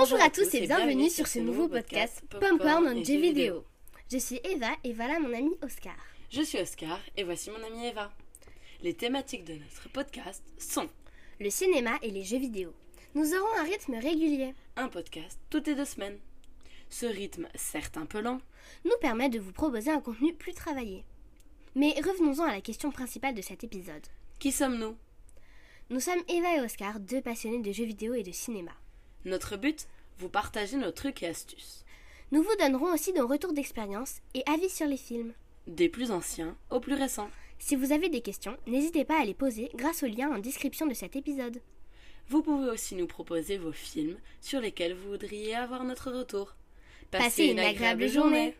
Bonjour à tous et bienvenue sur ce nouveau podcast Popcorn on J Vidéo. Je suis Eva et voilà mon ami Oscar. Je suis Oscar et voici mon amie Eva. Les thématiques de notre podcast sont le cinéma et les jeux vidéo. Nous aurons un rythme régulier. Un podcast toutes les deux semaines. Ce rythme, certes un peu lent, nous permet de vous proposer un contenu plus travaillé. Mais revenons-en à la question principale de cet épisode. Qui sommes-nous? Nous sommes Eva et Oscar, deux passionnés de jeux vidéo et de cinéma. Notre but Vous partager nos trucs et astuces. Nous vous donnerons aussi nos retours d'expérience et avis sur les films. Des plus anciens aux plus récents. Si vous avez des questions, n'hésitez pas à les poser grâce au lien en description de cet épisode. Vous pouvez aussi nous proposer vos films sur lesquels vous voudriez avoir notre retour. Passez, une agréable journée.